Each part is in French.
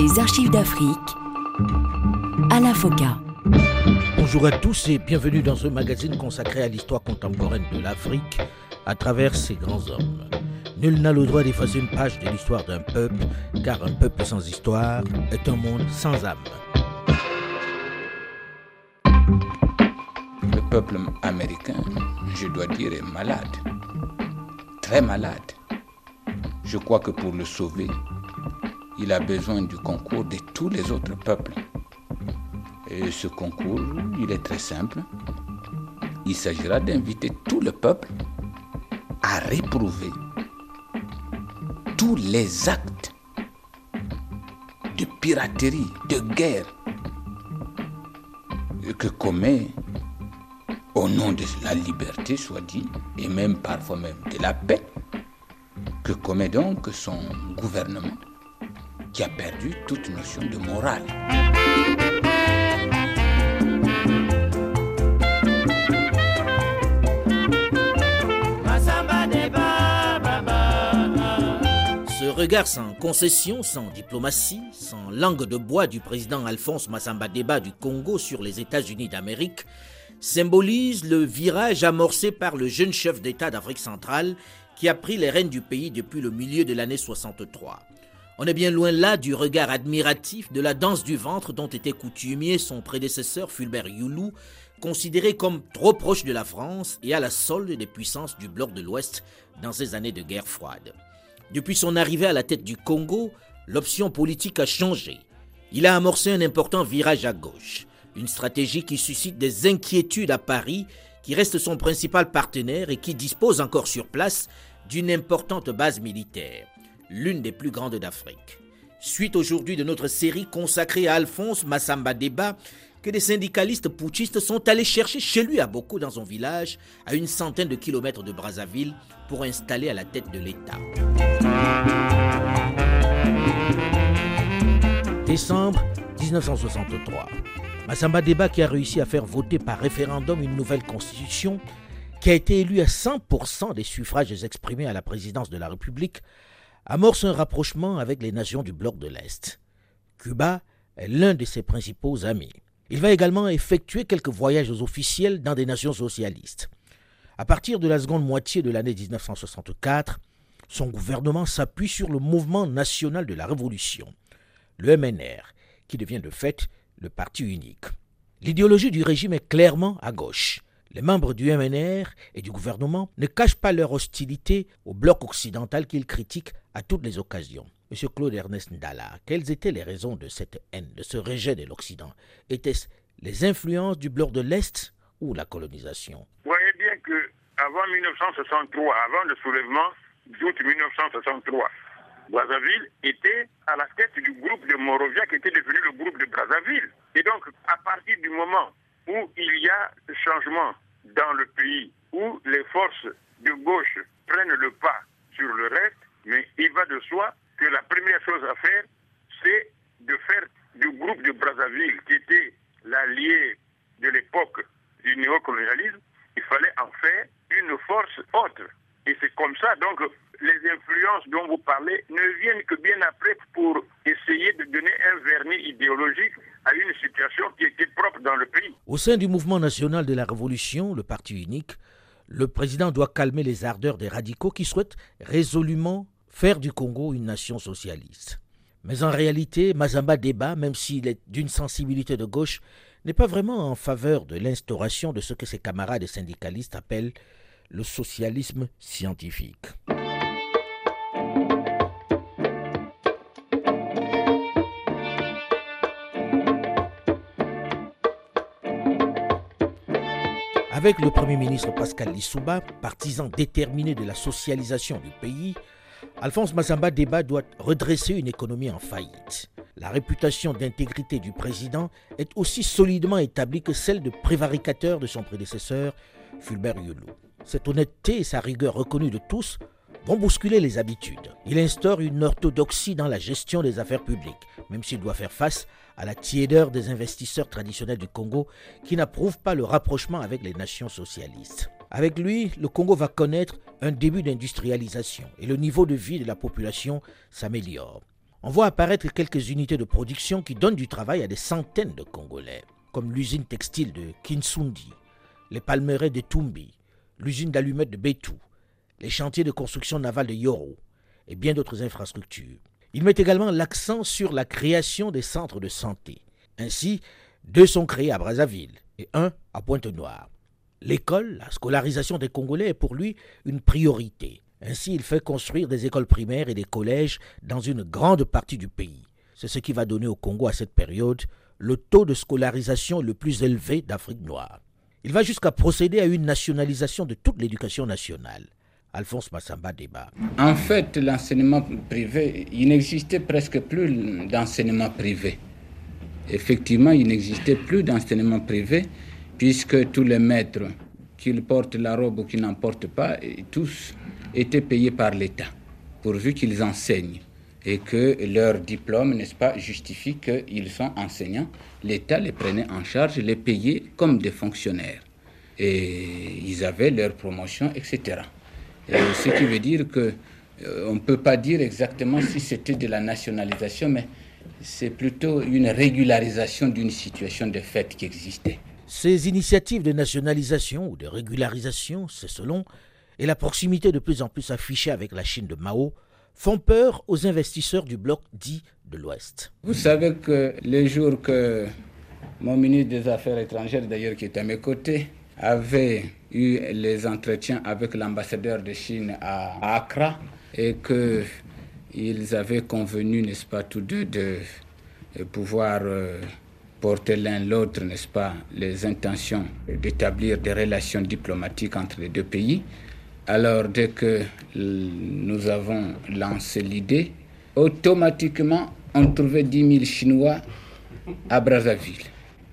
Les archives d'Afrique à la FOCA. Bonjour à tous et bienvenue dans ce magazine consacré à l'histoire contemporaine de l'Afrique à travers ses grands hommes. Nul n'a le droit d'effacer une page de l'histoire d'un peuple, car un peuple sans histoire est un monde sans âme. Le peuple américain, je dois dire, est malade, très malade. Je crois que pour le sauver, il a besoin du concours de tous les autres peuples. Et ce concours, il est très simple. Il s'agira d'inviter tout le peuple à réprouver tous les actes de piraterie, de guerre que commet au nom de la liberté, soit dit, et même parfois même de la paix, que commet donc son gouvernement qui a perdu toute notion de morale. Ce regard sans concession, sans diplomatie, sans langue de bois du président Alphonse Massamba Deba du Congo sur les États-Unis d'Amérique symbolise le virage amorcé par le jeune chef d'État d'Afrique centrale qui a pris les rênes du pays depuis le milieu de l'année 63. On est bien loin là du regard admiratif de la danse du ventre dont était coutumier son prédécesseur Fulbert Youlou, considéré comme trop proche de la France et à la solde des puissances du bloc de l'Ouest dans ces années de guerre froide. Depuis son arrivée à la tête du Congo, l'option politique a changé. Il a amorcé un important virage à gauche, une stratégie qui suscite des inquiétudes à Paris, qui reste son principal partenaire et qui dispose encore sur place d'une importante base militaire l'une des plus grandes d'Afrique. Suite aujourd'hui de notre série consacrée à Alphonse Massamba Deba, que des syndicalistes putschistes sont allés chercher chez lui à Boko dans son village, à une centaine de kilomètres de Brazzaville, pour installer à la tête de l'État. Décembre 1963. Massamba Deba qui a réussi à faire voter par référendum une nouvelle constitution, qui a été élu à 100% des suffrages exprimés à la présidence de la République, amorce un rapprochement avec les nations du bloc de l'Est. Cuba est l'un de ses principaux amis. Il va également effectuer quelques voyages officiels dans des nations socialistes. À partir de la seconde moitié de l'année 1964, son gouvernement s'appuie sur le mouvement national de la révolution, le MNR, qui devient de fait le parti unique. L'idéologie du régime est clairement à gauche. Les membres du MNR et du gouvernement ne cachent pas leur hostilité au bloc occidental qu'ils critiquent à toutes les occasions. Monsieur Claude Ernest Ndala, quelles étaient les raisons de cette haine, de ce rejet de l'Occident? Étaient-ce les influences du bloc de l'Est ou la colonisation? Vous voyez bien que avant 1963, avant le soulèvement d'août 1963, Brazzaville était à la tête du groupe de Morovia qui était devenu le groupe de Brazzaville. Et donc, à partir du moment où il y a changement dans le pays, où les forces de gauche prennent le pas sur le reste, mais il va de soi que la première chose à faire, c'est de faire du groupe de Brazzaville, qui était l'allié de l'époque du néocolonialisme, il fallait en faire une force autre. Et c'est comme ça, donc, les influences dont vous parlez ne viennent que bien après pour essayer de donner un vernis idéologique à une situation qui était propre dans le pays. Au sein du mouvement national de la Révolution, le parti unique, le président doit calmer les ardeurs des radicaux qui souhaitent résolument faire du Congo une nation socialiste. Mais en réalité, Mazamba Deba, même s'il est d'une sensibilité de gauche, n'est pas vraiment en faveur de l'instauration de ce que ses camarades syndicalistes appellent le socialisme scientifique. Avec le Premier ministre Pascal Lissouba, partisan déterminé de la socialisation du pays, Alphonse Massamba Deba doit redresser une économie en faillite. La réputation d'intégrité du président est aussi solidement établie que celle de prévaricateur de son prédécesseur, Fulbert Youlou. Cette honnêteté et sa rigueur reconnue de tous vont bousculer les habitudes. Il instaure une orthodoxie dans la gestion des affaires publiques, même s'il doit faire face à la tiédeur des investisseurs traditionnels du Congo qui n'approuvent pas le rapprochement avec les nations socialistes. Avec lui, le Congo va connaître un début d'industrialisation et le niveau de vie de la population s'améliore. on voit apparaître quelques unités de production qui donnent du travail à des centaines de Congolais, comme l'usine textile de Kinsundi, les palmeraies de Tumbi, l'usine d'allumettes de Betou, les chantiers de construction navale de Yoro et bien d'autres infrastructures. Il met également l'accent sur la création des centres de santé. Ainsi, deux sont créés à Brazzaville et un à Pointe-Noire. L'école, la scolarisation des Congolais est pour lui une priorité. Ainsi, il fait construire des écoles primaires et des collèges dans une grande partie du pays. C'est ce qui va donner au Congo à cette période le taux de scolarisation le plus élevé d'Afrique noire. Il va jusqu'à procéder à une nationalisation de toute l'éducation nationale. Alphonse Massamba débat. En fait, l'enseignement privé, il n'existait presque plus d'enseignement privé. Effectivement, il n'existait plus d'enseignement privé puisque tous les maîtres, qu'ils portent la robe ou qu'ils n'en portent pas, tous étaient payés par l'État, pourvu qu'ils enseignent et que leur diplôme, n'est-ce pas, justifie qu'ils sont enseignants. L'État les prenait en charge, les payait comme des fonctionnaires. Et ils avaient leur promotion, etc. Et ce qui veut dire que euh, on ne peut pas dire exactement si c'était de la nationalisation, mais c'est plutôt une régularisation d'une situation de fait qui existait. Ces initiatives de nationalisation ou de régularisation, c'est selon, et la proximité de plus en plus affichée avec la Chine de Mao, font peur aux investisseurs du bloc dit de l'Ouest. Vous savez que les jours que mon ministre des Affaires étrangères, d'ailleurs qui est à mes côtés, avait eu les entretiens avec l'ambassadeur de Chine à Accra et qu'ils avaient convenu, n'est-ce pas, tous deux de pouvoir euh, porter l'un l'autre, n'est-ce pas, les intentions d'établir des relations diplomatiques entre les deux pays. Alors, dès que nous avons lancé l'idée, automatiquement, on trouvait 10 000 Chinois à Brazzaville.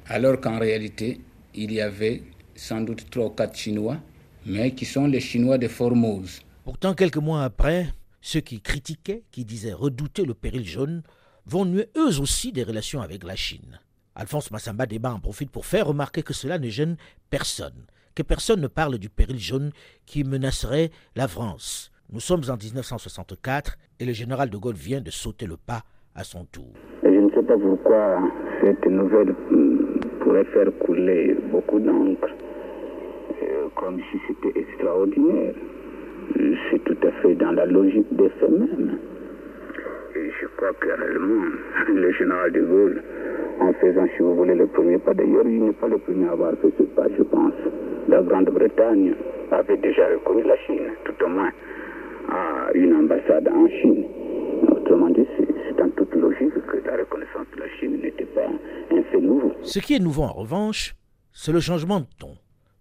Alors qu'en réalité, il y avait sans doute trois ou quatre Chinois, mais qui sont les Chinois de Formose. Pourtant, quelques mois après, ceux qui critiquaient, qui disaient redouter le péril jaune, vont nuer eux aussi des relations avec la Chine. Alphonse Massamba débat en profite pour faire remarquer que cela ne gêne personne, que personne ne parle du péril jaune qui menacerait la France. Nous sommes en 1964 et le général de Gaulle vient de sauter le pas à son tour. je ne sais pas pourquoi cette nouvelle pourrait faire couler beaucoup d'encre comme si c'était extraordinaire. C'est tout à fait dans la logique des faits même. Et je crois que réellement, le général de Gaulle, en faisant, si vous voulez, le premier pas, d'ailleurs, il n'est pas le premier à avoir fait ce pas, je pense. La Grande-Bretagne avait déjà reconnu la Chine, tout au moins à une ambassade en Chine. Autrement dit, en toute logique que la reconnaissance de la Chine n'était pas un fait nouveau. Ce qui est nouveau, en revanche, c'est le changement de ton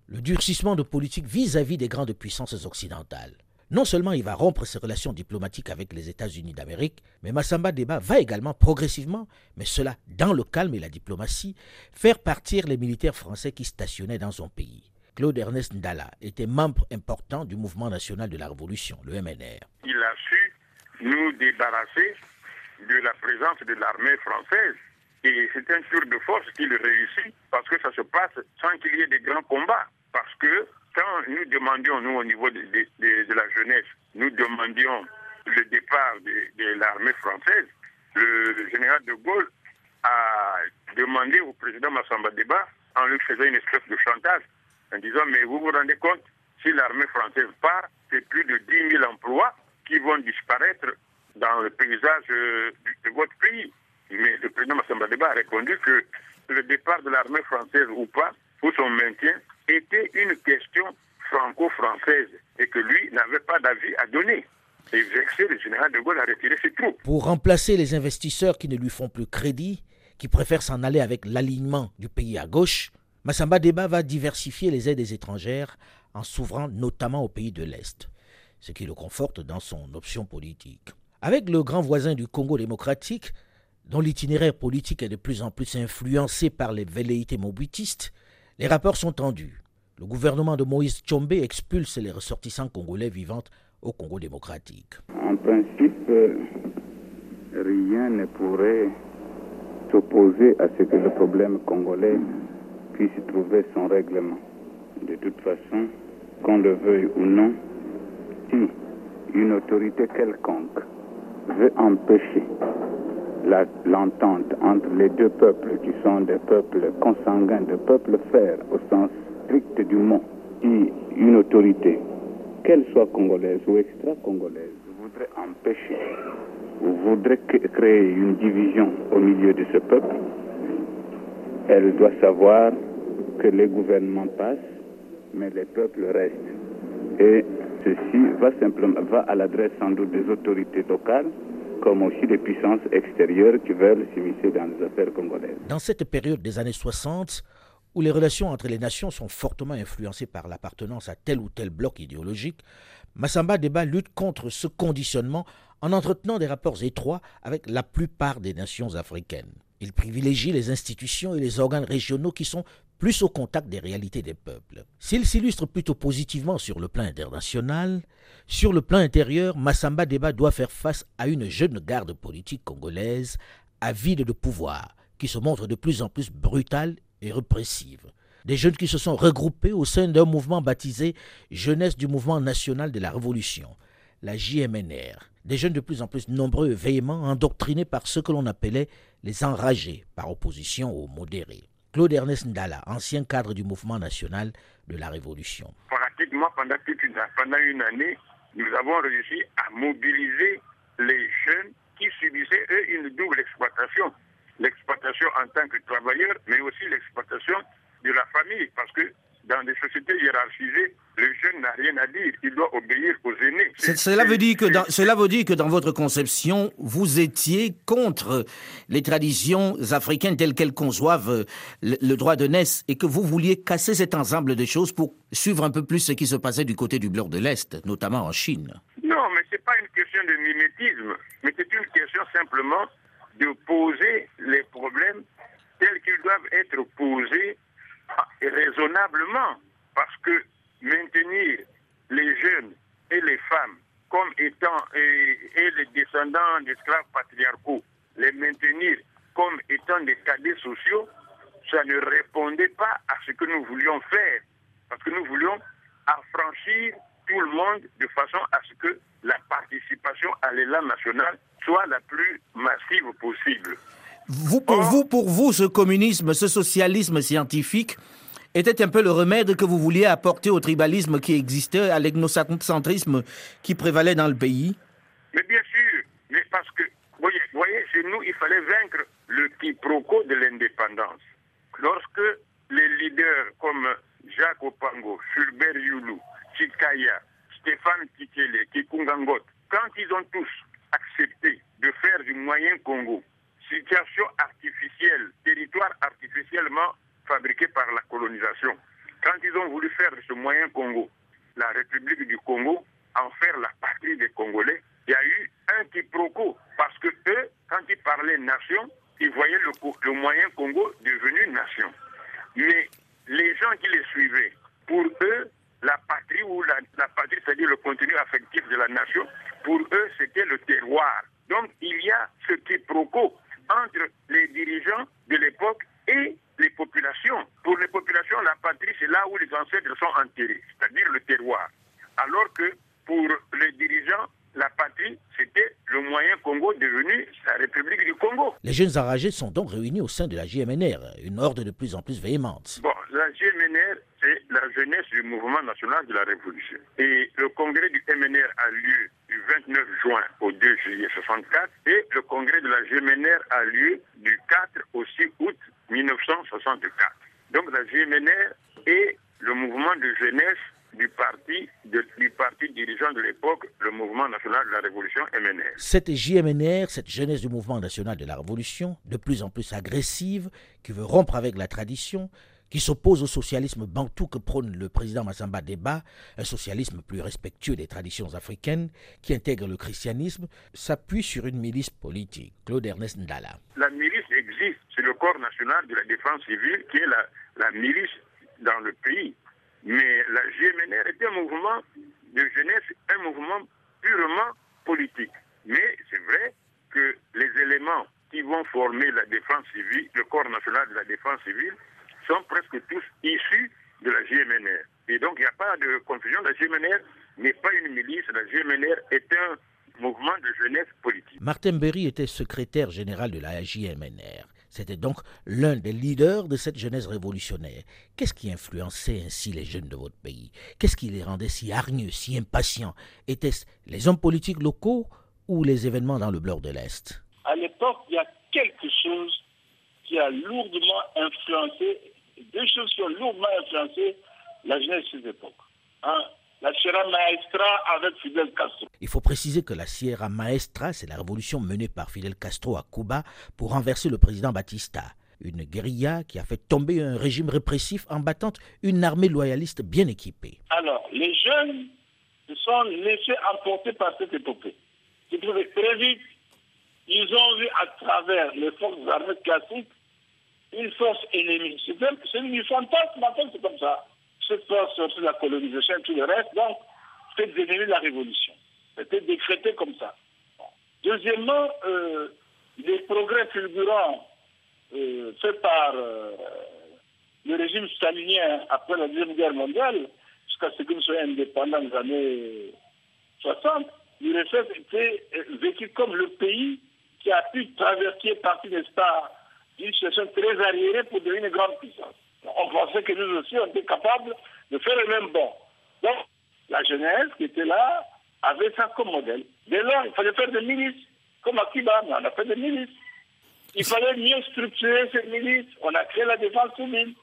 le durcissement de politique vis-à-vis des grandes puissances occidentales. Non seulement il va rompre ses relations diplomatiques avec les États-Unis d'Amérique, mais Massamba Deba va également progressivement, mais cela dans le calme et la diplomatie, faire partir les militaires français qui stationnaient dans son pays. Claude Ernest Ndala était membre important du mouvement national de la Révolution, le MNR. Il a su nous débarrasser de la présence de l'armée française. Et c'est un tour de force qu'il réussit parce que ça se passe sans qu'il y ait de grands combats. Parce que quand nous demandions, nous, au niveau de, la jeunesse, nous demandions le départ de, l'armée française, le, général de Gaulle a demandé au président Massamba Deba, en lui faisant une espèce de chantage, en disant Mais vous vous rendez compte, si l'armée française part, c'est plus de 10 000 emplois qui vont disparaître dans le paysage euh, de, votre pays. Mais le président Massamba Deba a répondu que le départ de l'armée française ou pas, ou son maintien, était une question franco-française et que lui n'avait pas d'avis à donner. Et vexé, le général de Gaulle a retiré ses troupes. Pour remplacer les investisseurs qui ne lui font plus crédit, qui préfèrent s'en aller avec l'alignement du pays à gauche, Massamba Deba va diversifier les aides étrangères en s'ouvrant notamment aux pays de l'Est, ce qui le conforte dans son option politique. Avec le grand voisin du Congo démocratique, dont l'itinéraire politique est de plus en plus influencé par les velléités mobutistes, les rapports sont tendus. Le gouvernement de Moïse Tchombe expulse les ressortissants congolais vivant au Congo démocratique. En principe, rien ne pourrait s'opposer à ce que le problème congolais puisse trouver son règlement. De toute façon, qu'on le veuille ou non, si une autorité quelconque veut empêcher l'entente entre les deux peuples qui sont des peuples consanguins, des peuples frères au sens strict du mot, et une autorité, qu'elle soit congolaise ou extra-congolaise, voudrait empêcher ou voudrait créer une division au milieu de ce peuple, elle doit savoir que les gouvernements passent, mais les peuples restent. Ceci va simplement va à l'adresse sans doute des autorités locales, comme aussi des puissances extérieures qui veulent s'immiscer dans les affaires congolaises. Dans cette période des années 60, où les relations entre les nations sont fortement influencées par l'appartenance à tel ou tel bloc idéologique, Massamba Deba lutte contre ce conditionnement en entretenant des rapports étroits avec la plupart des nations africaines. Il privilégie les institutions et les organes régionaux qui sont plus au contact des réalités des peuples. S'il s'illustre plutôt positivement sur le plan international, sur le plan intérieur, Massamba Deba doit faire face à une jeune garde politique congolaise avide de pouvoir, qui se montre de plus en plus brutale et répressive. Des jeunes qui se sont regroupés au sein d'un mouvement baptisé Jeunesse du Mouvement National de la Révolution, la JMNR. Des jeunes de plus en plus nombreux et véhéments, endoctrinés par ce que l'on appelait les enragés, par opposition aux modérés. Claude Ernest Ndala, ancien cadre du mouvement national de la Révolution. Pratiquement pendant, pendant une année, nous avons réussi à mobiliser les jeunes qui subissaient, eux, une double exploitation. L'exploitation en tant que travailleurs, mais aussi l'exploitation de la famille, parce que dans des sociétés hiérarchisées, le jeune n'a rien à dire, il doit obéir aux aînés. Cela veut, dire que dans, cela veut dire que dans votre conception, vous étiez contre les traditions africaines telles qu'elles conçoivent le, droit de naissance et que vous vouliez casser cet ensemble de choses pour suivre un peu plus ce qui se passait du côté du bloc de l'Est, notamment en Chine. Non, mais ce n'est pas une question de mimétisme, mais c'est une question simplement de poser les problèmes tels qu'ils doivent être posés raisonnablement, parce que maintenir les jeunes et les femmes comme étant, et, les descendants d'esclaves patriarcaux, les maintenir comme étant des cadets sociaux, ça ne répondait pas à ce que nous voulions faire, parce que nous voulions affranchir tout le monde de façon à ce que la participation à l'élan national soit la plus massive possible. Vous, pour vous, pour vous, ce communisme, ce socialisme scientifique, était un peu le remède que vous vouliez apporter au tribalisme qui existait, à l'ethnocentrisme qui prévalait dans le pays Mais bien sûr, mais parce que, vous voyez, chez nous, il fallait vaincre le quiproquo de l'indépendance. Lorsque les leaders comme Jacques Opango, Fulbert Youlou, Chikaya, Stéphane Tikele, Kikungangot, quand ils ont tous accepté de faire du moyen Congo, situation artificielle, territoire artificiellement fabriqués par la colonisation. Quand ils ont voulu faire de ce moyen Congo la République du Congo, en faire la patrie des Congolais, il y a eu un quiproquo. Parce que eux, quand ils parlaient nation, ils voyaient le, le moyen Congo devenu nation. Mais les gens qui les suivaient, pour eux, la patrie ou la, la patrie, c'est-à-dire le contenu affectif de la nation, pour eux, c'était le terroir. Donc, il y a ce quiproquo entre les dirigeants de l'époque et les populations. Pour les populations, la patrie, c'est là où les ancêtres sont enterrés, c'est-à-dire le terroir. Alors que pour les dirigeants, la patrie, c'était le moyen Congo devenu la République du Congo. Les jeunes enragés sont donc réunis au sein de la JMNR, une ordre de plus en plus véhémente. Bon, la JMNR, c'est la jeunesse du mouvement national de la Révolution. Et le congrès du MNR a lieu du 29 juin au 2 juillet 64 et le congrès de la JMNR a lieu du 4 au 6 août 1964. Donc la JMNR est le mouvement de jeunesse du parti, du parti dirigeant de l'époque, le Mouvement national de la Révolution MNR. Cette JMNR, cette jeunesse du Mouvement national de la Révolution, de plus en plus agressive, qui veut rompre avec la tradition, qui s'oppose au socialisme bantou que prône le président Massamba Deba, un socialisme plus respectueux des traditions africaines, qui intègre le christianisme, s'appuie sur une milice politique. Claude Ernest Ndala. La milice existe, c'est le corps national de la défense civile qui est la, milice dans le pays. Mais la GMNR est un mouvement de jeunesse, un mouvement purement politique. Mais c'est vrai que les éléments qui vont former la défense civile, le corps national de la défense civile, sont presque tous issus de la GMNR. Et donc il n'y a pas de confusion. La GMNR n'est pas une milice, la GMNR est un mouvement de jeunesse politique. Martin Berry était secrétaire général de la JMNR. C'était donc l'un des leaders de cette jeunesse révolutionnaire. Qu'est-ce qui influençait ainsi les jeunes de votre pays? Qu'est-ce qui les rendait si hargneux, si impatients? Étaient-ce les hommes politiques locaux ou les événements dans le bloc de l'Est À l'époque, il y a quelque chose qui a lourdement influencé, deux choses qui ont lourdement influencé la jeunesse de cette époque. Hein? la Sierra Maestra avec Fidel Castro. Il faut préciser que la Sierra Maestra, c'est la révolution menée par Fidel Castro à Cuba pour renverser le président Batista. Une guérilla qui a fait tomber un régime répressif en battant une armée loyaliste bien équipée. Alors, les jeunes se sont laissés emporter par cette épopée. très vite, ils ont vu à travers les forces armées classiques une force ennemie. C'est une fantasme, c'est comme ça cette force sur la colonisation et tout le reste, donc, c'était ennemis de la révolution. C'était décrété comme ça. Deuxièmement, euh, les progrès fulgurants euh, faits par euh, le régime stalinien après la Deuxième Guerre mondiale, jusqu'à ce que nous soyons indépendants dans les années 60, l'URSS était vécu comme le pays qui a pu traverser partie, n'est-ce pas, d'une situation très arriérée pour devenir une grande puissance on pensait que nous aussi, on était capables de faire le même bon. Donc, la jeunesse qui était là avait ça comme modèle. Dès lors, il fallait faire des milices, comme à Kiba, on a fait des milices. Il fallait mieux structurer ces milices. On a créé la défense civile.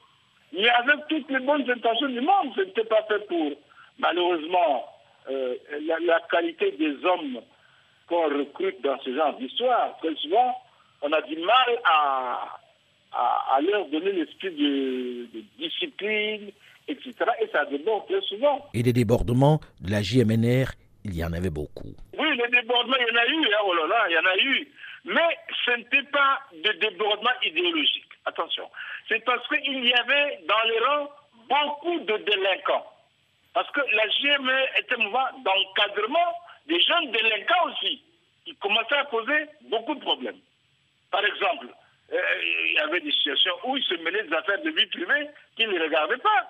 Mais avec toutes les bonnes intentions du monde, ce n'était pas fait pour, malheureusement, euh, la, qualité des hommes qu'on recrute dans ce genre d'histoire. Très souvent, on a du mal à, à, leur donner l'esprit de, discipline, etc. Et ça déborde très souvent. Et des débordements de la JMNR, il y en avait beaucoup. Oui, les débordements, il y en a eu, hein, oh là là, il y en a eu. Mais ce n'était pas de débordement idéologique. Attention. C'est parce qu'il y avait dans les rangs beaucoup de délinquants. Parce que la JMNR était un mouvement d'encadrement des jeunes délinquants aussi. qui commençaient à poser beaucoup de problèmes. Par exemple, euh, il y avait des situations où ils se mêlaient des affaires de vie privée qu'ils ne regardaient pas.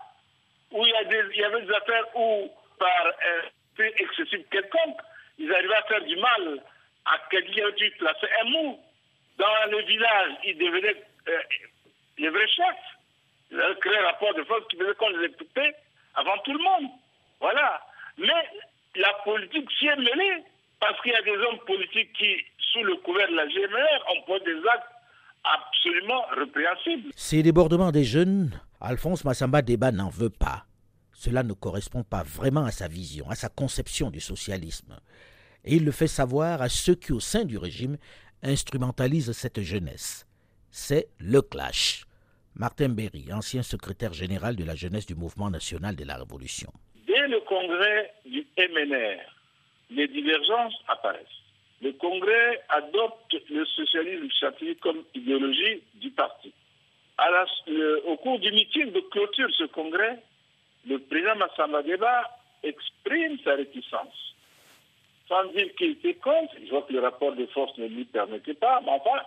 Où il y avait des affaires où, par un fait excessif quelconque, ils arrivaient à faire du mal à quelqu'un qui plaçait un mot. Dans le village, ils devenaient euh, les vrais chefs. Ils avaient créé un rapport de force qui faisait qu'on les écoutait avant tout le monde. Voilà. Mais la politique s'y est mêlée parce qu'il y a des hommes politiques qui, sous le couvert de la GMR, posé des actes absolument répréhensible. Ces débordements des jeunes, Alphonse Massamba Débat n'en veut pas. Cela ne correspond pas vraiment à sa vision, à sa conception du socialisme. Et il le fait savoir à ceux qui, au sein du régime, instrumentalisent cette jeunesse. C'est le clash. Martin Berry, ancien secrétaire général de la jeunesse du mouvement national de la Révolution. Dès le congrès du MNR, les divergences apparaissent le Congrès adopte le socialisme scientifique comme idéologie du parti. au cours du meeting de clôture de ce congrès, le président Massamba Deba exprime sa réticence. Sans dire qu'il était contre, je vois que le rapport de force ne lui permettait pas, mais enfin,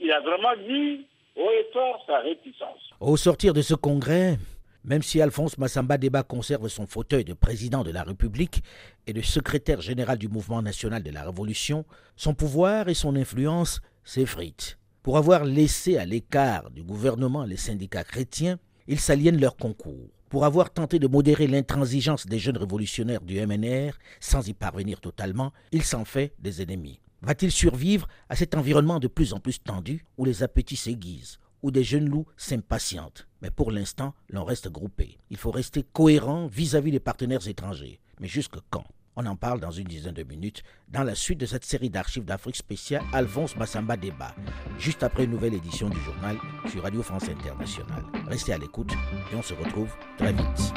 il a vraiment dit haut et fort sa réticence. Au sortir de ce congrès, même si Alphonse Massamba Deba conserve son fauteuil de président de la République et de secrétaire général du mouvement national de la Révolution, son pouvoir et son influence s'effritent. Pour avoir laissé à l'écart du gouvernement les syndicats chrétiens, il s'aliène leur concours. Pour avoir tenté de modérer l'intransigeance des jeunes révolutionnaires du MNR, sans y parvenir totalement, il s'en fait des ennemis. Va-t-il survivre à cet environnement de plus en plus tendu où les appétits s'aiguisent, où des jeunes loups s'impatientent. Mais pour l'instant, l'on reste groupé. Il faut rester cohérent vis-à-vis des partenaires étrangers. Mais jusque quand? On en parle dans une dizaine de minutes dans la suite de cette série d'archives d'Afrique spéciale Alphonse Massamba Débat, juste après une nouvelle édition du journal sur Radio France Internationale. Restez à l'écoute et on se retrouve très vite.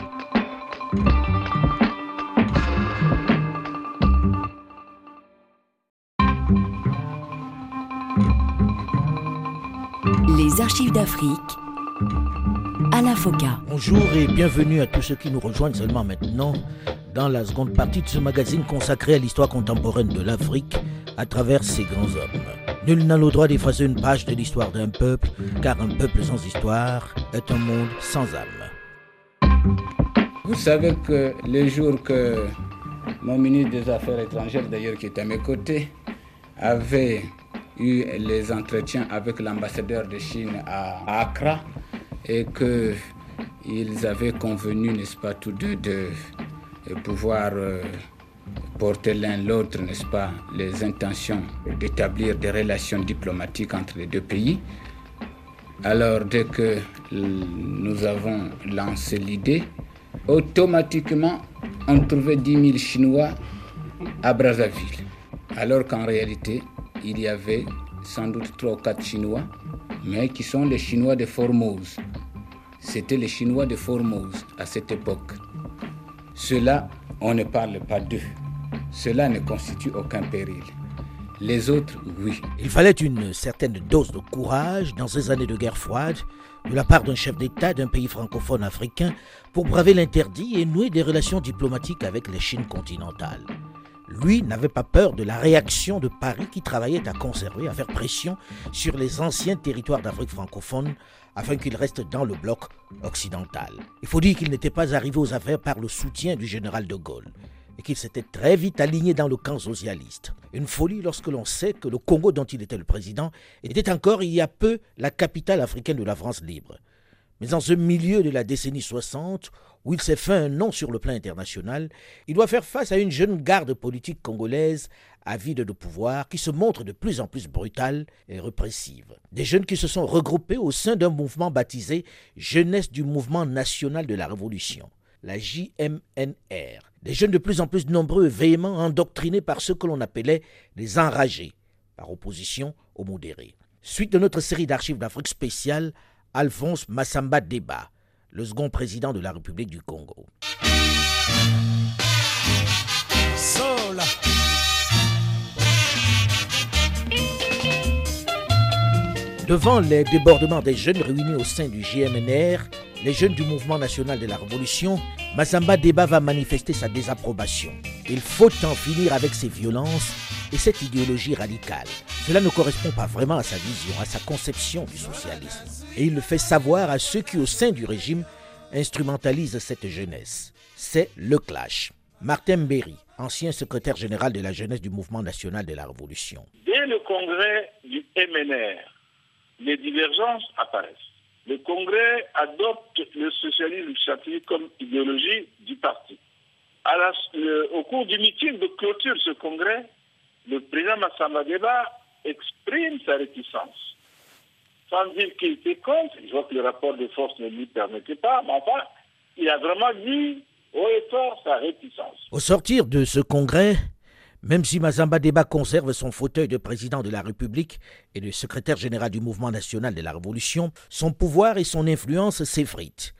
Archives d'Afrique à la FOCA. Bonjour et bienvenue à tous ceux qui nous rejoignent seulement maintenant dans la seconde partie de ce magazine consacré à l'histoire contemporaine de l'Afrique à travers ses grands hommes. Nul n'a le droit d'effacer une page de l'histoire d'un peuple, car un peuple sans histoire est un monde sans âme. Vous savez que les jours que mon ministre des Affaires étrangères, d'ailleurs, qui est à mes côtés, avait eu les entretiens avec l'ambassadeur de Chine à Accra et qu'ils avaient convenu, n'est-ce pas, tous deux, de pouvoir euh, porter l'un l'autre, n'est-ce pas, les intentions d'établir des relations diplomatiques entre les deux pays. Alors, dès que nous avons lancé l'idée, automatiquement, on trouvait 10 000 Chinois à Brazzaville. Alors qu'en réalité, il y avait sans doute 3 ou 4 Chinois, mais qui sont les Chinois de Formose. C'était les Chinois de Formose à cette époque. Cela, on ne parle pas d'eux. Cela ne constitue aucun péril. Les autres, oui. Il fallait une certaine dose de courage dans ces années de guerre froide de la part d'un chef d'État d'un pays francophone africain pour braver l'interdit et nouer des relations diplomatiques avec les Chines continentales. Lui n'avait pas peur de la réaction de Paris qui travaillait à conserver, à faire pression sur les anciens territoires d'Afrique francophone afin qu'ils restent dans le bloc occidental. Il faut dire qu'il n'était pas arrivé aux affaires par le soutien du général de Gaulle et qu'il s'était très vite aligné dans le camp socialiste. Une folie lorsque l'on sait que le Congo dont il était le président était encore il y a peu la capitale africaine de la France libre. Mais en ce milieu de la décennie 60, où il s'est fait un nom sur le plan international, il doit faire face à une jeune garde politique congolaise avide de pouvoir qui se montre de plus en plus brutale et répressive. Des jeunes qui se sont regroupés au sein d'un mouvement baptisé Jeunesse du Mouvement National de la Révolution, la JMNR. Des jeunes de plus en plus nombreux et véhéments endoctrinés par ceux que l'on appelait les enragés, par opposition aux modérés. Suite de notre série d'archives d'Afrique spéciale, Alphonse Massamba Deba, le second président de la République du Congo. Devant les débordements des jeunes réunis au sein du GMNR, les jeunes du mouvement national de la Révolution, Massamba Deba va manifester sa désapprobation. Il faut en finir avec ces violences et cette idéologie radicale. Cela ne correspond pas vraiment à sa vision, à sa conception du socialisme. Et il le fait savoir à ceux qui, au sein du régime, instrumentalisent cette jeunesse. C'est le clash. Martin Berry, ancien secrétaire général de la jeunesse du mouvement national de la Révolution. Dès le congrès du MNR, les divergences apparaissent. Le congrès adopte le socialisme scientifique comme idéologie du parti. au cours du meeting de clôture de ce congrès, le président Massamba exprime sa réticence. Sans dire qu'il était contre, je vois que le rapport de force ne lui permettait pas, mais enfin, il a vraiment dit haut et fort sa réticence. Au sortir de ce congrès, même si Mazamba Deba conserve son fauteuil de président de la République et de secrétaire général du mouvement national de la Révolution, son pouvoir et son influence s'effritent.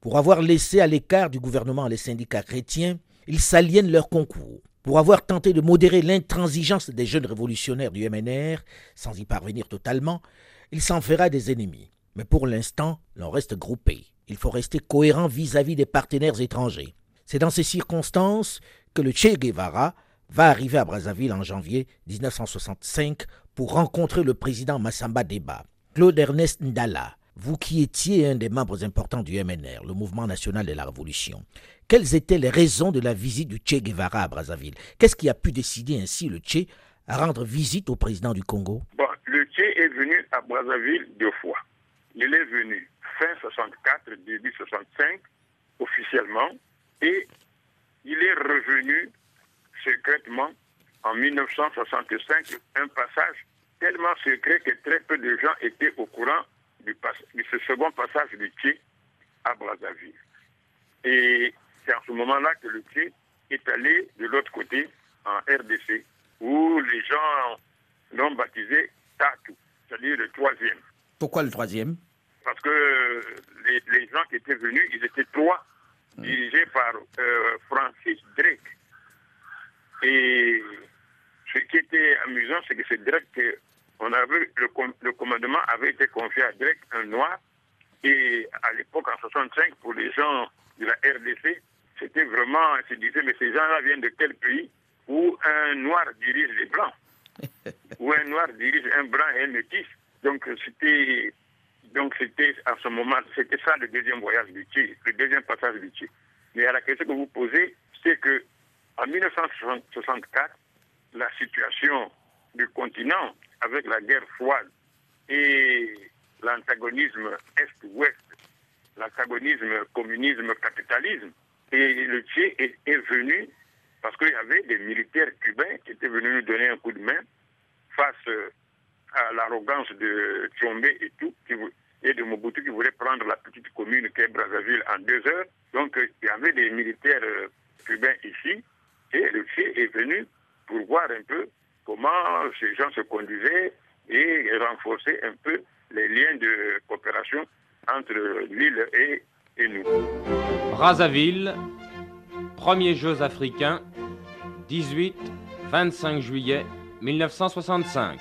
Pour avoir laissé à l'écart du gouvernement les syndicats chrétiens, ils s'aliènent leur concours pour avoir tenté de modérer l'intransigeance des jeunes révolutionnaires du MNR, sans y parvenir totalement, il s'en fera des ennemis. Mais pour l'instant, l'on reste groupé. Il faut rester cohérent vis-à-vis des partenaires étrangers. C'est dans ces circonstances que le Che Guevara va arriver à Brazzaville en janvier 1965 pour rencontrer le président Massamba Deba. Claude Ernest Ndala, vous qui étiez un des membres importants du MNR, le mouvement national de la Révolution, quelles étaient les raisons de la visite du Che Guevara à Brazzaville? Qu'est-ce qui a pu décider ainsi le Che à rendre visite au président du Congo? Le Che est venu à Brazzaville deux fois. Il est venu fin 64, début 65, officiellement, et il est revenu secrètement en 1965, un passage tellement secret que très peu de gens étaient au courant du, de ce second passage du Tché à Brazzaville. Et c'est en ce moment-là que le Tché est allé de l'autre côté, en RDC, où les gens l'ont baptisé Tatou, c'est-à-dire le troisième. Pourquoi le troisième? Parce que les, les, gens qui étaient venus, ils étaient trois, hmm. dirigés par euh, Francis Drake. Et ce qui était amusant, c'est que c'est Drake on avait le, le, commandement avait été confié à Drake, un noir, et à l'époque, en 65, pour les gens de la RDC, c'était vraiment, on se disait, mais ces gens-là viennent de quel pays où un noir dirige les blancs, où un noir dirige un blanc et un métis. Donc c'était, donc c'était à ce moment, c'était ça le deuxième voyage du Tché, le deuxième passage du Tché. Mais à la question que vous posez, c'est que En 1964, la situation du continent avec la guerre froide et l'antagonisme Est-Ouest, l'antagonisme communisme-capitalisme, et le Tché est, venu parce qu'il y avait des militaires cubains qui étaient venus nous donner un coup de main face à l'arrogance de Tchombe et tout, et de Mobutu qui voulait prendre la petite commune qu'est Brazzaville en deux heures. Donc il y avait des militaires euh, cubains ici, et le Tché est venu pour voir un peu comment ces gens se conduisaient et renforcer un peu les liens de coopération entre l'île et, et nous. Brazzaville, premiers Jeux africains, 18-25 juillet 1965.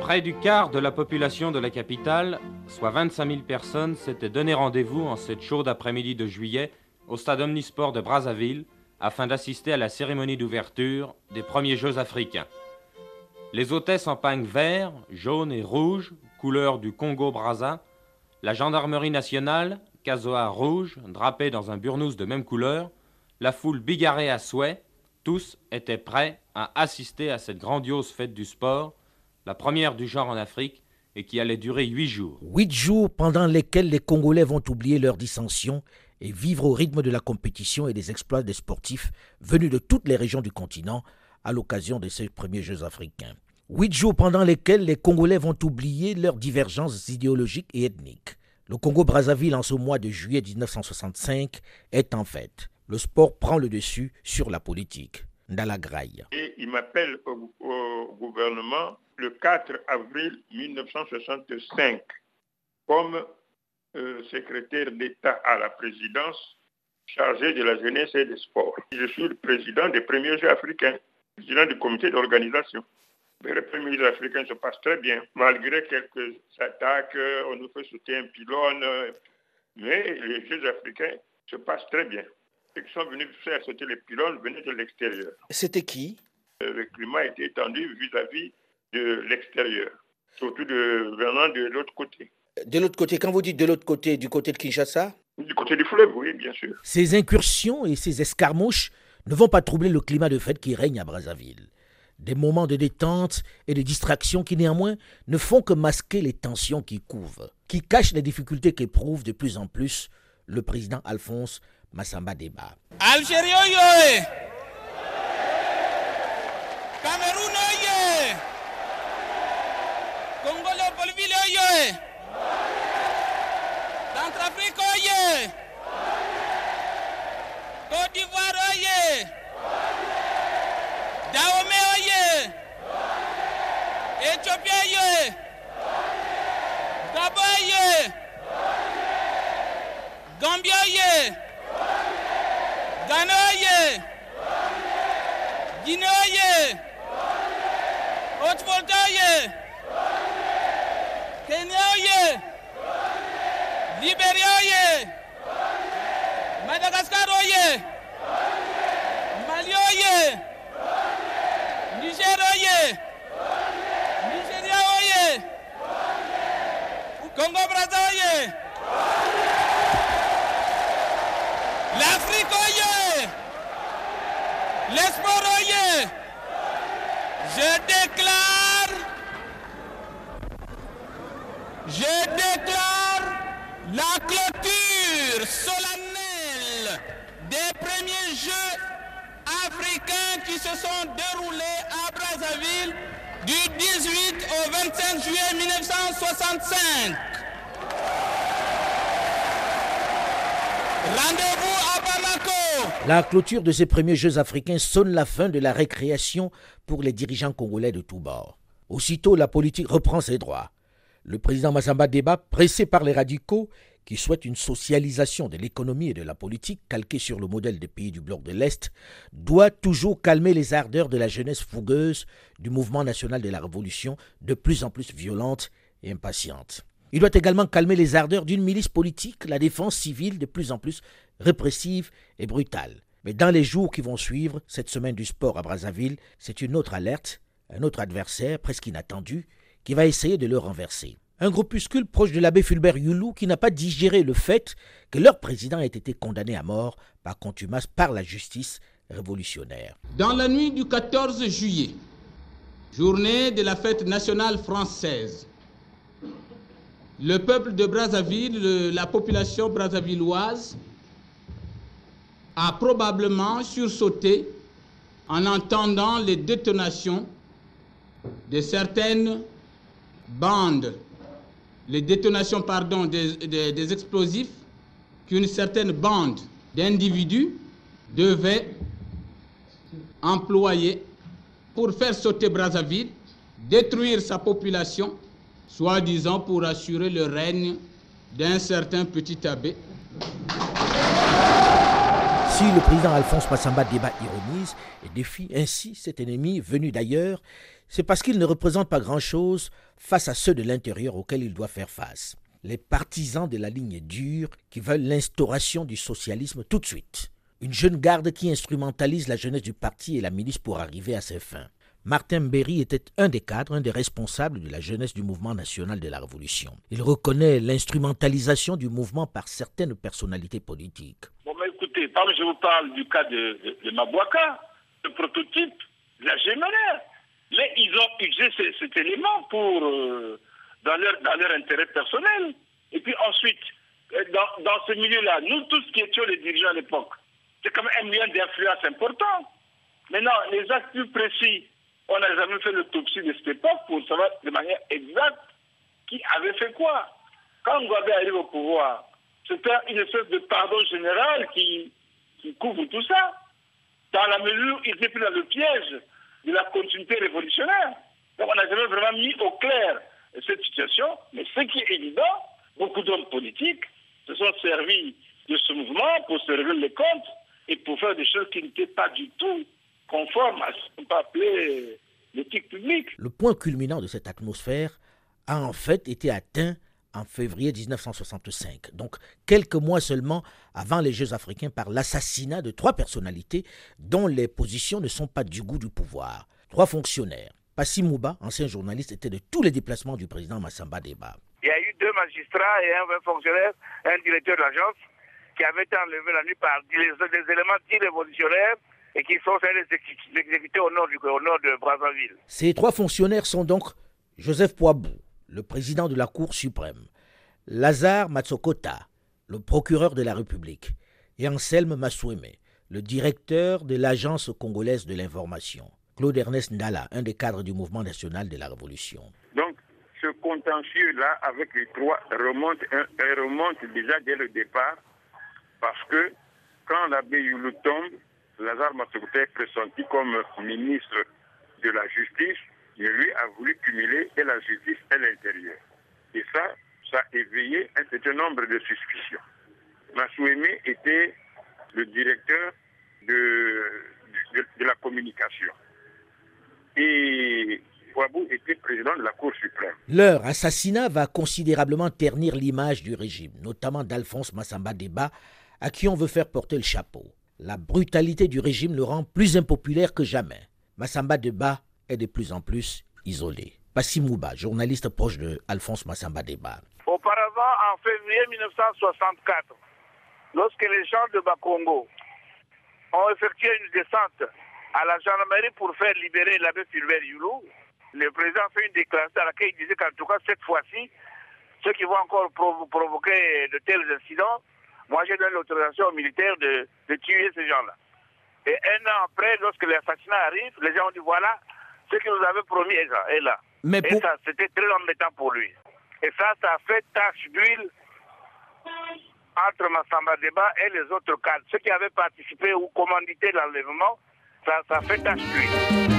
Près du quart de la population de la capitale, soit 25 000 personnes, s'étaient donné rendez-vous en cette chaude après-midi de juillet au stade omnisport de Brazzaville afin d'assister à la cérémonie d'ouverture des premiers Jeux africains. Les hôtesses en pagne vert, jaune et rouge, couleur du Congo-Brazza, la gendarmerie nationale, casoar rouge, drapé dans un burnous de même couleur, la foule bigarrée à souhait, tous étaient prêts à assister à cette grandiose fête du sport la première du genre en Afrique, et qui allait durer huit jours. Huit jours pendant lesquels les Congolais vont oublier leurs dissensions et vivre au rythme de la compétition et des exploits des sportifs venus de toutes les régions du continent à l'occasion de ces premiers Jeux africains. Huit jours pendant lesquels les Congolais vont oublier leurs divergences idéologiques et ethniques. Le Congo-Brazzaville en ce mois de juillet 1965 est en fait. Le sport prend le dessus sur la politique. Ndalagraï. Et il m'appelle au gouvernement le 4 avril 1965 comme euh, secrétaire d'État à la présidence chargé de la jeunesse et des sports. Je suis le président des premiers Jeux africains, président du comité d'organisation. Les premiers Jeux africains se passent très bien, malgré quelques attaques, on nous fait sauter un pylône, mais les Jeux africains se passent très bien. Ceux qui sont venus faire sauter les pylônes venaient de l'extérieur. C'était qui? euh, Le climat était étendu vis-à-vis de l'extérieur, surtout de, venant de l'autre côté. De l'autre côté, quand vous dites de l'autre côté, du côté de Kinshasa? Du côté du fleuve, oui, bien sûr. Ces incursions et ces escarmouches ne vont pas troubler le climat de fête qui règne à Brazzaville. Des moments de détente et de distraction qui néanmoins ne font que masquer les tensions qui couvent, qui cachent les difficultés qu'éprouve de plus en plus le président Alphonse Massamba Deba. Cameroun, Congo Leopoldville oye! Centrafrique oye! Côte d'Ivoire oye! Dahomey oye! Éthiopie oye! Gabon oye! Oye! Ghana oye! Guinée oye! Chodź Woldaje! Keniaje! Liberiaje! Madagaskaroje! Malioje! Nigeroje! Nigeriaoje! Kongo Brazaje! L'Afrique oye! L'espoir! Je déclare je déclare la clôture solennelle des premiers Jeux africains qui se sont déroulés à Brazzaville du 18 au 25 juillet 1965. Rendez-vous à. La clôture de ces premiers Jeux africains sonne la fin de la récréation pour les dirigeants congolais de tous bords. Aussitôt, la politique reprend ses droits. Le président Massamba Débat, pressé par les radicaux qui souhaitent une socialisation de l'économie et de la politique calquée sur le modèle des pays du bloc de l'Est, doit toujours calmer les ardeurs de la jeunesse fougueuse du mouvement national de la Révolution, de plus en plus violente et impatiente. Il doit également calmer les ardeurs d'une milice politique, la défense civile de plus en plus répressive et brutale. Mais dans les jours qui vont suivre cette semaine du sport à Brazzaville, c'est une autre alerte, un autre adversaire presque inattendu, qui va essayer de le renverser. Un groupuscule proche de l'abbé Fulbert Youlou qui n'a pas digéré le fait que leur président ait été condamné à mort par contumace par la justice révolutionnaire. Dans la nuit du 14 juillet, journée de la fête nationale française, le peuple de Brazzaville, la population brazzavilloise, a probablement sursauté en entendant les détonations de certaines bandes, les détonations pardon, des, des explosifs qu'une certaine bande d'individus devait employer pour faire sauter Brazzaville, détruire sa population, soi-disant pour assurer le règne d'un certain petit abbé. Si le président Alphonse Massamba débat ironise et défie ainsi cet ennemi venu d'ailleurs, c'est parce qu'il ne représente pas grand-chose face à ceux de l'intérieur auxquels il doit faire face. Les partisans de la ligne dure qui veulent l'instauration du socialisme tout de suite. Une jeune garde qui instrumentalise la jeunesse du parti et la milice pour arriver à ses fins. Martin Berry était un des cadres, un des responsables de la jeunesse du mouvement national de la Révolution. Il reconnaît l'instrumentalisation du mouvement par certaines personnalités politiques. Bon, mais écoutez, je vous parle du cas de, Mabouaka, le prototype de la GMLR. Mais ils ont utilisé cet élément pour, euh, dans, leur, dans leur intérêt personnel. Et puis ensuite, euh, dans, dans ce milieu-là, nous tous qui étions les dirigeants à l'époque, c'est quand même un lien d'influence important. Maintenant, les actes plus précis, on n'a jamais fait l'autopsie de cette époque pour savoir de manière exacte qui avait fait quoi. Quand Ngwabé arrive au pouvoir, c'était une espèce de pardon général qui, couvre tout ça, dans la mesure où il était plus dans le piège de la continuité révolutionnaire. Donc on n'a jamais vraiment mis au clair cette situation, mais ce qui est évident, beaucoup d'hommes politiques se sont servis de ce mouvement pour servir les comptes et pour faire des choses qui n'étaient pas du tout conformes à ce qu'on peut appeler l'éthique publique. Le point culminant de cette atmosphère a en fait été atteint en février 1965, donc quelques mois seulement avant les Jeux africains, par l'assassinat de trois personnalités dont les positions ne sont pas du goût du pouvoir. Trois fonctionnaires. Passi Mouba, ancien journaliste, était de tous les déplacements du président Massamba Deba. Il y a eu deux magistrats et un fonctionnaire, un directeur de l'agence, qui avaient été enlevés la nuit par des, éléments dits révolutionnaires et qui sont exécutés au nord, du, au nord de Brazzaville. Ces trois fonctionnaires sont donc Joseph Poibou, le président de la Cour suprême, Lazare Matsokota, le procureur de la République, et Anselme Massoueme, le directeur de l'Agence congolaise de l'information. Claude Ernest Ndala, un des cadres du mouvement national de la Révolution. Donc, ce contentieux-là, avec les trois, remonte, remonte déjà dès le départ, parce que quand l'abbé Youlou tombe, Lazare Matsokota est pressenti comme ministre de la Justice mais lui a voulu cumuler et la justice et l'intérieur. Et ça, ça a éveillé un certain nombre de suspicions. Massouémé était le directeur de, la communication. Et Ouabou était président de la Cour suprême. Leur assassinat va considérablement ternir l'image du régime, notamment d'Alphonse Massamba Deba, à qui on veut faire porter le chapeau. La brutalité du régime le rend plus impopulaire que jamais. Massamba Deba est de plus en plus isolé. Passimouba, journaliste proche de Alphonse Massamba Deba. Auparavant, en février 1964, lorsque les gens de Bakongo ont effectué une descente à la gendarmerie pour faire libérer l'abbé Fulbert Youlou, le président fait une déclaration à laquelle il disait qu'en tout cas, cette fois-ci, ceux qui vont encore provoquer de tels incidents, moi j'ai donné l'autorisation aux militaires de, de tuer ces gens-là. Et un an après, lorsque l'assassinat arrive, les gens ont dit voilà, ce qu'il nous avait promis est là. Mais Et ça, c'était très embêtant pour lui. Et ça, ça a fait tache d'huile entre Massamba Deba et les autres cadres. Ceux qui avaient participé ou commandité l'enlèvement, ça, ça a fait tache d'huile.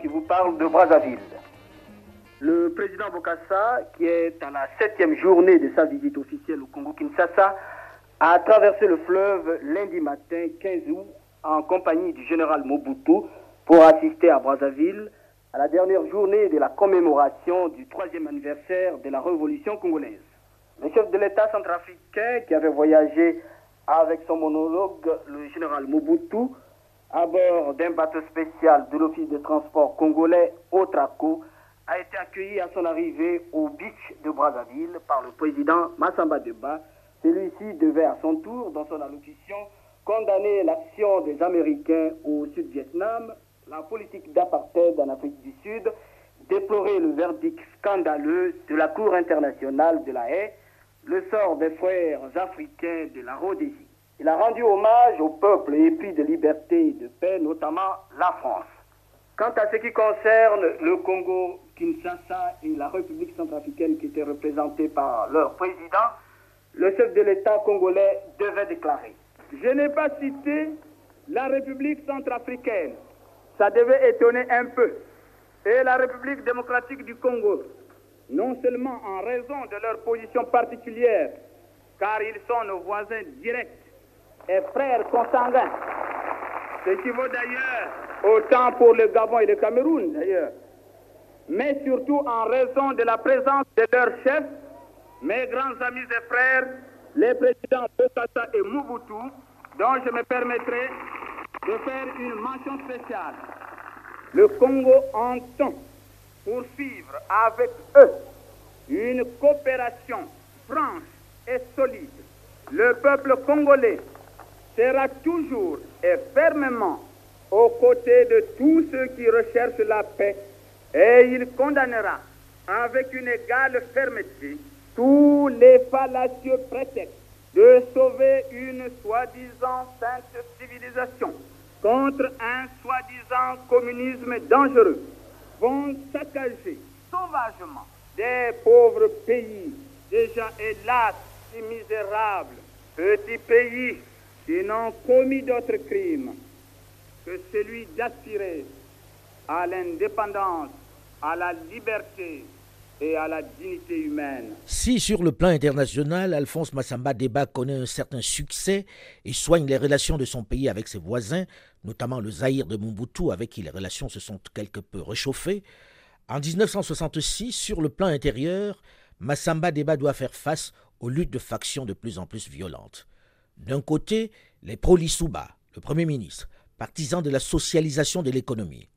Qui vous parle de Brazzaville. Le président Bokassa, qui est à la septième journée de sa visite officielle au Congo-Kinshasa, a traversé le fleuve lundi matin 15 août en compagnie du général Mobutu pour assister à Brazzaville à la dernière journée de la commémoration du troisième anniversaire de la révolution congolaise. Le chef de l'État centrafricain qui avait voyagé avec son monologue, le général Mobutu, à bord d'un bateau spécial de l'Office de transport congolais Otraco, a été accueilli à son arrivée au beach de Brazzaville par le président Massamba Deba. Celui-ci devait à son tour, dans son allocution, condamner l'action des Américains au Sud-Vietnam, la politique d'apartheid en Afrique du Sud, déplorer le verdict scandaleux de la Cour internationale de la haie, le sort des frères africains de la Rhodésie. Il a rendu hommage au peuple épris de liberté et de paix, notamment la France. Quant à ce qui concerne le Congo, Kinshasa et la République centrafricaine qui était représentée par leur président, le chef de l'État congolais devait déclarer. Je n'ai pas cité la République centrafricaine. Ça devait étonner un peu. Et la République démocratique du Congo, non seulement en raison de leur position particulière, car ils sont nos voisins directs et frères consanguins, ce qui vaut d'ailleurs autant pour le Gabon et le Cameroun d'ailleurs, mais surtout en raison de la présence de leurs chefs, mes grands amis et frères, les présidents Bokassa et Mobutu, dont je me permettrai de faire une mention spéciale. Le Congo entend poursuivre avec eux une coopération franche et solide. Le peuple congolais sera toujours et fermement aux côtés de tous ceux qui recherchent la paix et il condamnera avec une égale fermeté tous les fallacieux prétextes de sauver une soi-disant sainte civilisation contre un soi-disant communisme dangereux vont saccager sauvagement des pauvres pays déjà hélas si misérables, petits pays qui n'ont commis d'autres crimes que celui d'aspirer à l'indépendance, à la liberté et à la dignité humaine. Si sur le plan international, Alphonse Massamba Débat connaît un certain succès et soigne les relations de son pays avec ses voisins, notamment le Zaïre de Mobutu avec qui les relations se sont quelque peu réchauffées, en 1966, sur le plan intérieur, Massamba Débat doit faire face aux luttes de factions de plus en plus violentes. D'un côté, les pro-Lissouba, le Premier ministre, partisan de la socialisation de l'économie,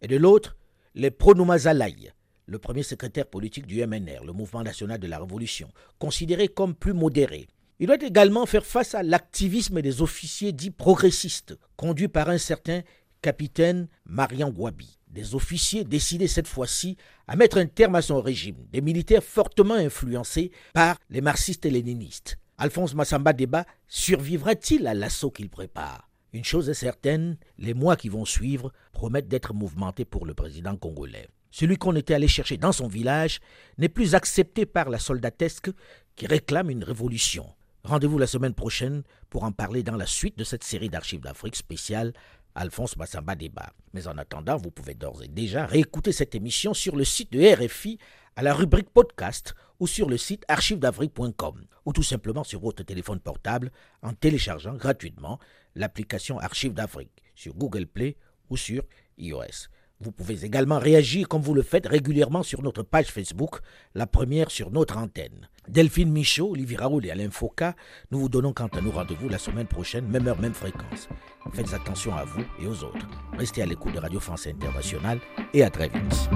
et de l'autre, les pro-Noumazalaï, le premier secrétaire politique du MNR, le Mouvement national de la Révolution, considéré comme plus modéré. Il doit également faire face à l'activisme des officiers dits progressistes, conduits par un certain capitaine Marian Gwabi. Des officiers décidés cette fois-ci à mettre un terme à son régime, des militaires fortement influencés par les marxistes et léninistes. Alphonse Massamba Débat survivra-t-il à l'assaut qu'il prépare? Une chose est certaine, les mois qui vont suivre promettent d'être mouvementés pour le président congolais. Celui qu'on était allé chercher dans son village n'est plus accepté par la soldatesque qui réclame une révolution. Rendez-vous la semaine prochaine pour en parler dans la suite de cette série d'archives d'Afrique spéciale Alphonse Massamba Débat. Mais en attendant, vous pouvez d'ores et déjà réécouter cette émission sur le site de RFI à la rubrique podcast ou sur le site archivesdafrique.com ou tout simplement sur votre téléphone portable en téléchargeant gratuitement l'application Archives d'Afrique sur Google Play ou sur iOS. Vous pouvez également réagir comme vous le faites régulièrement sur notre page Facebook, la première sur notre antenne. Delphine Michaud, Olivier Raoul et Alain Foucault, nous vous donnons quant à nous rendez-vous la semaine prochaine, même heure, même fréquence. Faites attention à vous et aux autres. Restez à l'écoute de Radio France Internationale et à très vite.